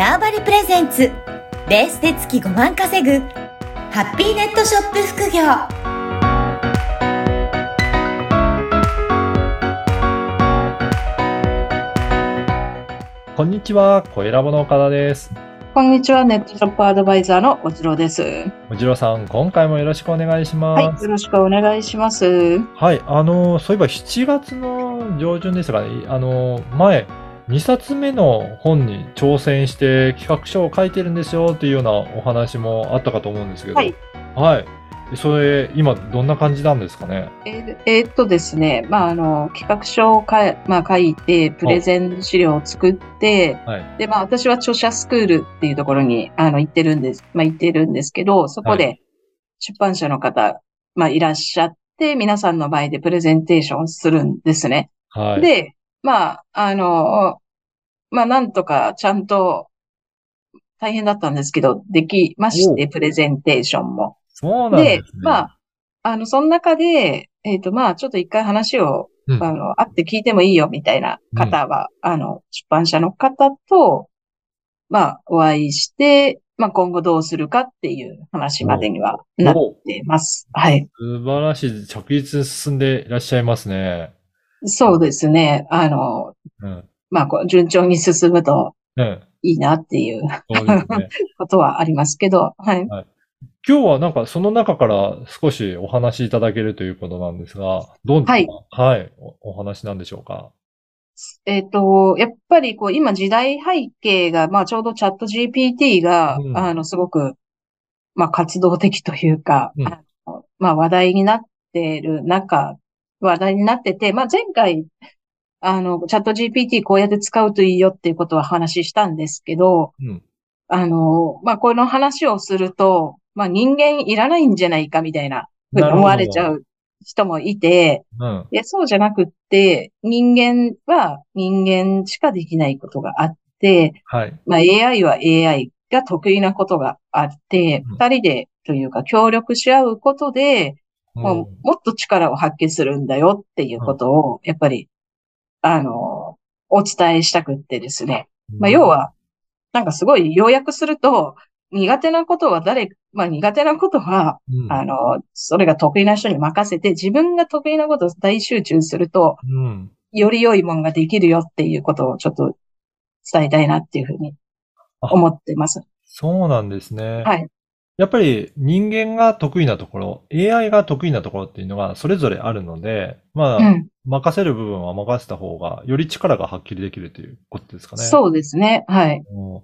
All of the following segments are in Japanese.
ターバリプレゼンツベースで月5万稼ぐハッピーネットショップ副業こんにちは、小ラボの岡田です。こんにちは、ネットショップアドバイザーのおじろです。おじろさん、今回もよろしくお願いしはい、ます。よろしくお願いします。はい、あの、そういえば7月の上旬ですが、ね、あの、前、2冊目の本に挑戦して企画書を書いてるんですよっていうようなお話もあったかと思うんですけど、はい。はい。それ、今、どんな感じなんですかね？えーえーっとですね、まあ、あの、企画書をかい、まあ、書いて、プレゼン資料を作って、はい。で、まあ、私は著者スクールっていうところに、あの、行ってるんです、まあ、行ってるんですけど、そこはで出版社の方、まあ、いらっしゃって、皆さんの前でプレゼンテーションするんですね。はい。で、まあ、あの、まあ、なんとかちゃんと大変だったんですけど、できまして、プレゼンテーションも。そうなんですね。まあ、あの、その中で、えっと、まあ、ちょっと一回話を、うんあの、会って聞いてもいいよ、みたいな方は、あの、出版社の方と、まあ、お会いして、まあ、今後どうするかっていう話までにはなっおてます。はい。素晴らしい。着実に進んでいらっしゃいますね。そうですね。あの、うん。まあ、こう順調に進むとね、いいなっていうね。ことはありますけど、はい。今日はなんかその中から少しお話しいただけるということなんですが、どんな、はいはい、おお話なんでしょうか？えっと、やっぱりこう、今時代背景が、まあちょうどチャット GPT が、うんあの、すごく、まあ活動的というか、うんまあ話題になっている中、話題になってて、まあ前回、あの、チャット GPT こうやって使うといいよっていうことは話したんですけど、うん。あの、まあこの話をすると、まあ人間いらないんじゃないかみたいな、ふうに思われちゃう人もいて、うん。いや、そうじゃなくって、人間は人間しかできないことがあって、はい。まあ AI は AI が得意なことがあってうん、二人でというか協力し合うことで、もっと力を発揮するんだよっていうことを、やっぱり、あの、お伝えしたくってですね。まあ要、は、なんかすごい要約すると、苦手なことは誰、まあ苦手なことは、うん、あの、それが得意な人に任せて、自分が得意なことを大集中すると、うん。より良いもんができるよっていうことをちょっと伝えたいなっていうふうに思ってます。そうなんですね。はい。やっぱり人間が得意なところ、AI が得意なところっていうのがそれぞれあるので、まあ、うん。任せる部分は任せた方が、より力が発揮できるということですかね。そうですね。はい。うん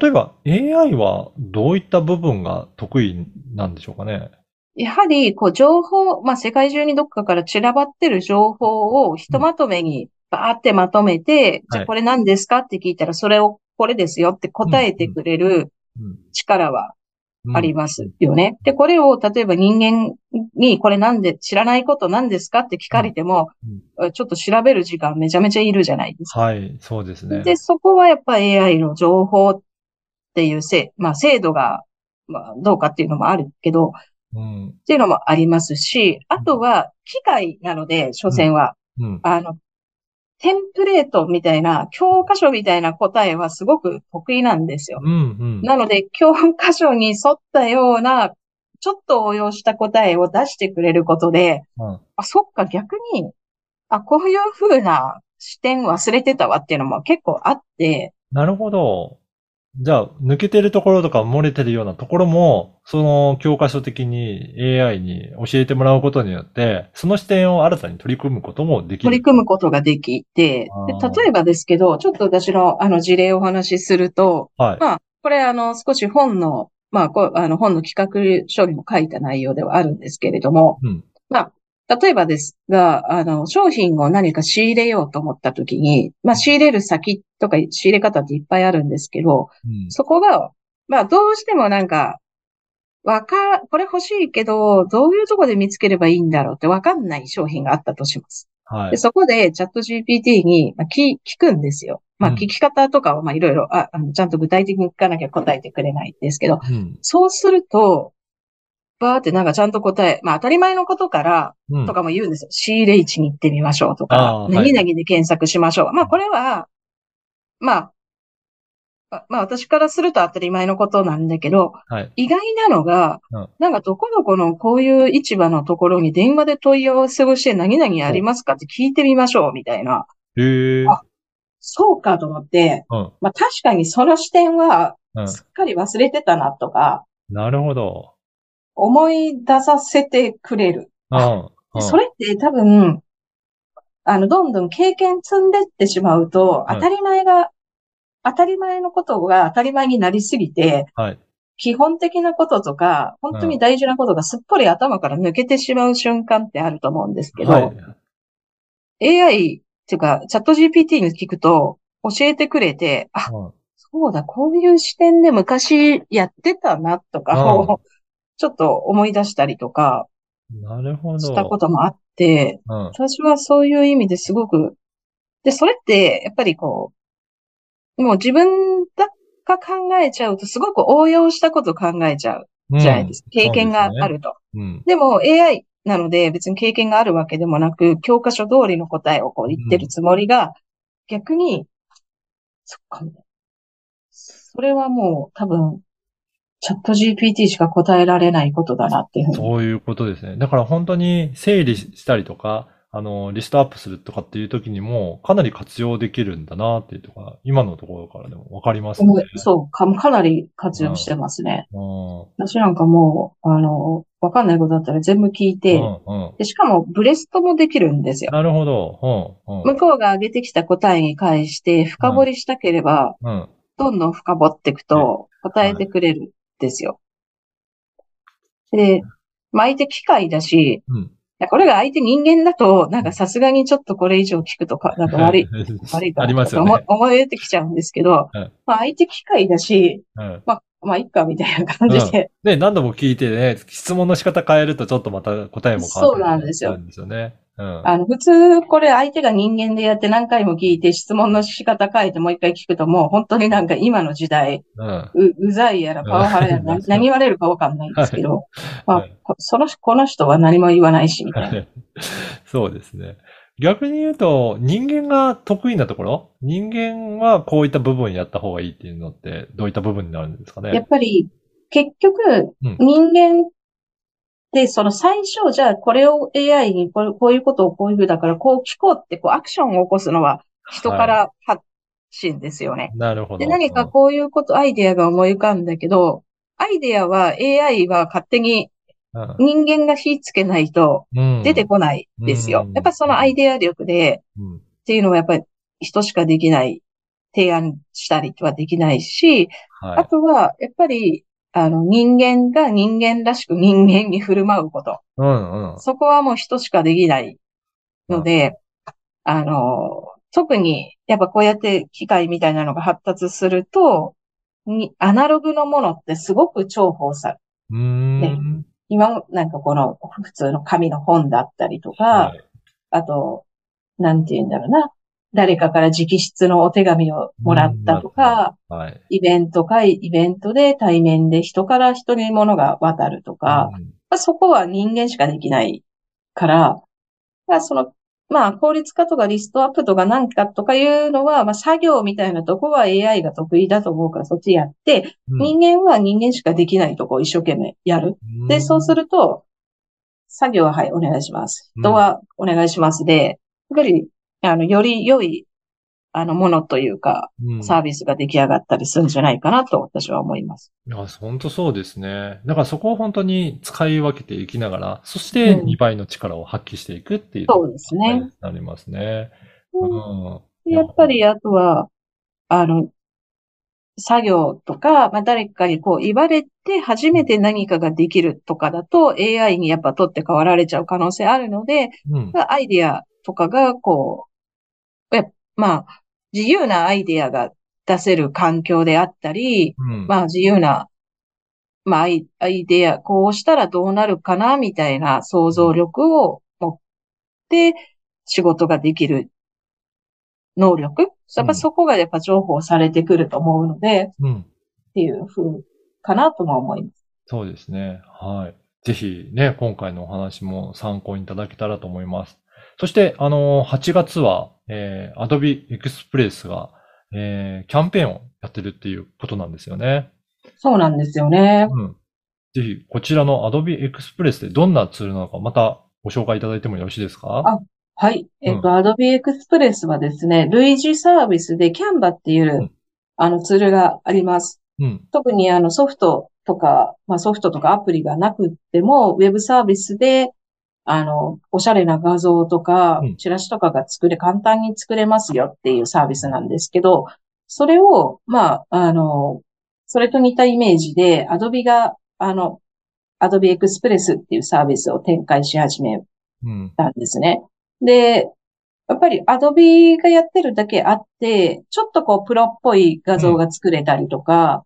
例えば AI はどういった部分が得意なんでしょうかね？やはり、こう、情報、まあ、世界中にどっかから散らばってる情報をひとまとめにバーってまとめて、じゃあこれ何ですか？って聞いたら、それをこれですよって答えてくれるうん力はうんありますよね。で、これを例えば人間にこれなんで、知らないこと何ですかって聞かれても、ちょっと調べる時間めちゃめちゃいるじゃないですか。はい、そうですね。で、そこはやっぱ AI の情報っていうせ、まあ精度が、まあどうかっていうのもあるけど、うん。っていうのもありますし、あとは機械なので、所詮は、うん。あの、テンプレートみたいな、教科書みたいな答えはすごく得意なんですよ。うん。うん。なので、教科書に沿ったような、ちょっと応用した答えを出してくれることで、うんあ、そっか、逆に、あ、こういう風な視点忘れてたわっていうのも結構あって、なるほど。じゃあ、抜けてるところとか漏れてるようなところも、その教科書的に AI に教えてもらうことによって、その視点を新たに取り組むこともできる。取り組むことができて、で例えばですけど、ちょっと私のあの事例をお話しすると、はい。まあ、これあの少し本の、まあ、こうあの本の企画書にも書いた内容ではあるんですけれども、うん。まあ、例えばですが、あの、商品を何か仕入れようと思ったときに、まあ、仕入れる先とか仕入れ方っていっぱいあるんですけど、うん。そこが、まあ、どうしてもなんか、わか、これ欲しいけど、どういうとこで見つければいいんだろうってわかんない商品があったとします。で、はい。そこでチャット GPT に、まあ、聞、聞くんですよ。まあ、うん聞き方とかを、まあ、いろいろ、あ、あの、ちゃんと具体的に聞かなきゃ答えてくれないんですけど、うん。そうすると、バーってなんかちゃんと答え、まあ当たり前のことから、うんとかも言うんですよ。仕入れ位置に行ってみましょうとあか、何々で検索しましょう。まあこれは、まあ、あまあ私からすると当たり前のことなんだけど、はい。意外なのが、うんなんかどこどこのこういう市場のところに電話で問い合わせをして何々ありますかって聞いてみましょうみたいな。へえ。あそうかと思って、うん。まあ確かにその視点はうん。すっかり忘れてたなとか、なるほど。思い出させてくれる。うん。うんそれって多分、あの、どんどん経験積んでってしまうと、はい当たり前が、当たり前のことが当たり前になりすぎて、はい。基本的なこととか、本当に大事なことがすっぽり頭から抜けてしまう瞬間ってあると思うんですけど、はい。AI っていうか、チャット GPT に聞くと、教えてくれて、あ、うんそうだ、こういう視点で昔やってたなとか ちょっと思い出したりとかなるほど。したこともあって、うん。私はそういう意味ですごく、で、それって、やっぱりこう、もう自分が考えちゃうと、すごく応用したこと考えちゃうじゃないですか。経験があ。ると。うん。でも AI なので別に経験があるわけでもなく、教科書通りの答えをこう言ってるつもりが、逆に、そっか、それはもう多分、チャット GPT しか答えられないことだなっていうふうに。そういうことですね。だから本当に整理したりとか、あの、リストアップするとかっていう時にも、かなり活用できるんだなっていうとか、今のところからでもわかりますね。そうか、かなり活用してますね。うん。私なんかもう、あの、わかんないことだったら全部聞いて、うんうん。で、しかもブレストもできるんですよ。なるほど。うん。うん向こうが上げてきた答えに関して深掘りしたければ、うん。どんどん深掘っていくと答えてくれるんですよ。で、まあ相手機械だし、うん。これが相手人間だと、なんかさすがにちょっとこれ以上聞くとか、なんか悪い、悪いかあなりますよねとか思い。思い出てきちゃうんですけど、うんまあ相手機械だし、うん。まあ、まあいっかみたいな感じで、ね、何度も聞いてね、質問の仕方変えるとちょっとまた答えも変わってそうなんですよるんですよね。うん。あの、普通、これ相手が人間でやって何回も聞いて質問の仕方変えてもう一回聞くともう本当になんか今の時代、うん。う、うざいやらパワハラやら何何言われるかわかんないんですけど、ま はいあ、こその、この人は何も言わないし、みたいな。そうですね。逆に言うと、人間が得意なところ？人間はこういった部分やった方がいいっていうのって、どういった部分になるんですかやっねぱり、結局うん、人間って、その最初、じゃあこれを AI にこれこういうことをこういうふうだから、こう聞こうってこうアクションを起こすのは人から発信ですよね。なるほど。で、何かこういうこと、アイデアが思い浮かんだけど、アイデアは AI は勝手にうん人間が火つけないとうん出てこないですようん。やっぱそのアイデア力でうんっていうのはやっぱり人しかできない、提案したりはできないし、はい。あとはやっぱりあの人間が人間らしく人間に振る舞うこと。うんうん。そこはもう人しかできないので、あの、特にやっぱこうやって機械みたいなのが発達すると、にアナログのものってすごく重宝されうーん。今、なんかこの普通の紙の本だったりとか、はいあと、なんて言うんだろうな。誰かから直筆のお手紙をもらったとか、はい。イベントか、イベントで対面で人から人に物が渡るとか、うんまあそこは人間しかできないから、まあその、まあ効率化とかリストアップとかなんかとかいうのは、まあ作業みたいなとこは AI が得意だと思うからそっちやって、うん人間は人間しかできないとこを一生懸命やる。で、そうすると、作業ははい、お願いします。うん人はお願いしますで、やっぱり、あの、より良い、あの、ものというか、うんサービスが出来上がったりするんじゃないかなと私は思います。いや、本当そうですね。だからそこを本当に使い分けていきながら、そしてうん2倍の力を発揮していくっていうそうですね。なりますね。ううんでやっぱり、あとは、あの、作業とか、まあ、誰かにこう言われて初めて何かができるとかだと AI にやっぱ取って代わられちゃう可能性あるので、うん。まあアイデアとかがこう、やまあ、自由なアイデアが出せる環境であったり、うん。まあ自由な、まあアイアイデア、こうしたらどうなるかな、みたいな想像力を持って仕事ができる能力。やっぱそこがやっぱ重宝されてくると思うので、うん。っていう風かなとも思います。そうですね。はい。ぜひね、今回のお話も参考にいただけたらと思います。そして、あの、8月は、えー、Adobe Express が、えー、キャンペーンをやってるっていうことなんですよね。そうなんですよね。うん。ぜひ、こちらの Adobe Express でどんなツールなのか、またご紹介いただいてもよろしいですか？あはい。えっと、Adobe Express はですね、類似サービスで Canva っていう、うんあのツールがあります。うん。特にあのソフトとか、まあソフトとかアプリがなくっても、ウェブサービスで、あの、おしゃれな画像とかうん、チラシとかが作れ、簡単に作れますよっていうサービスなんですけど、それを、まあ、あの、それと似たイメージで、Adobe が、あの、Adobe Express っていうサービスを展開し始めうん。たんですね。で、やっぱり Adobe がやってるだけあって、ちょっとこうプロっぽい画像が作れたりとか、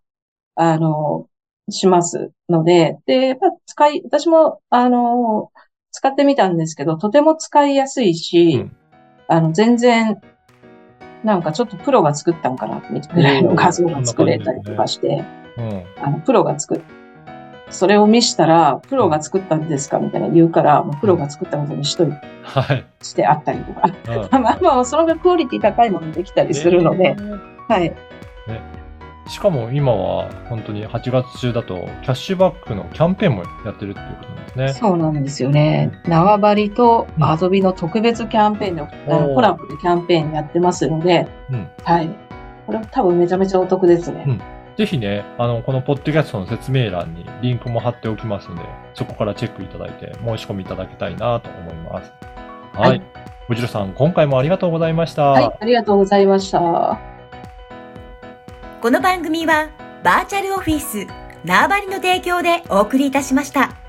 あの、しますので、で、やっぱ使い、私も、あの、使ってみたんですけど、とても使いやすいし、うんあの、全然、なんかちょっとプロが作ったんかな、ぐらいの画像が作れたりとかして、うん。あの、プロが作っ、それを見したら、プロが作ったんですかみたいな言うから、もうプロが作ったことにしといはい。してあったりとか。うん まあまあ、その分クオリティ高いものできたりするので、はい。しかも今は本当に8月中だとキャッシュバックのキャンペーンもやってるっていうことなんですね。そうなんですよね。縄張りとうんアドビの特別キャンペーンで、コラボでキャンペーンやってますので、うん。はい。これ多分めちゃめちゃお得ですね。うんぜひね、あの、このポッドキャストの説明欄にリンクも貼っておきますので、そこからチェックいただいて申し込みいただきたいなと思います。はい。はい藤代さん、今回もありがとうございました。はい、ありがとうございました。この番組はバーチャルオフィス縄張りの提供でお送りいたしました。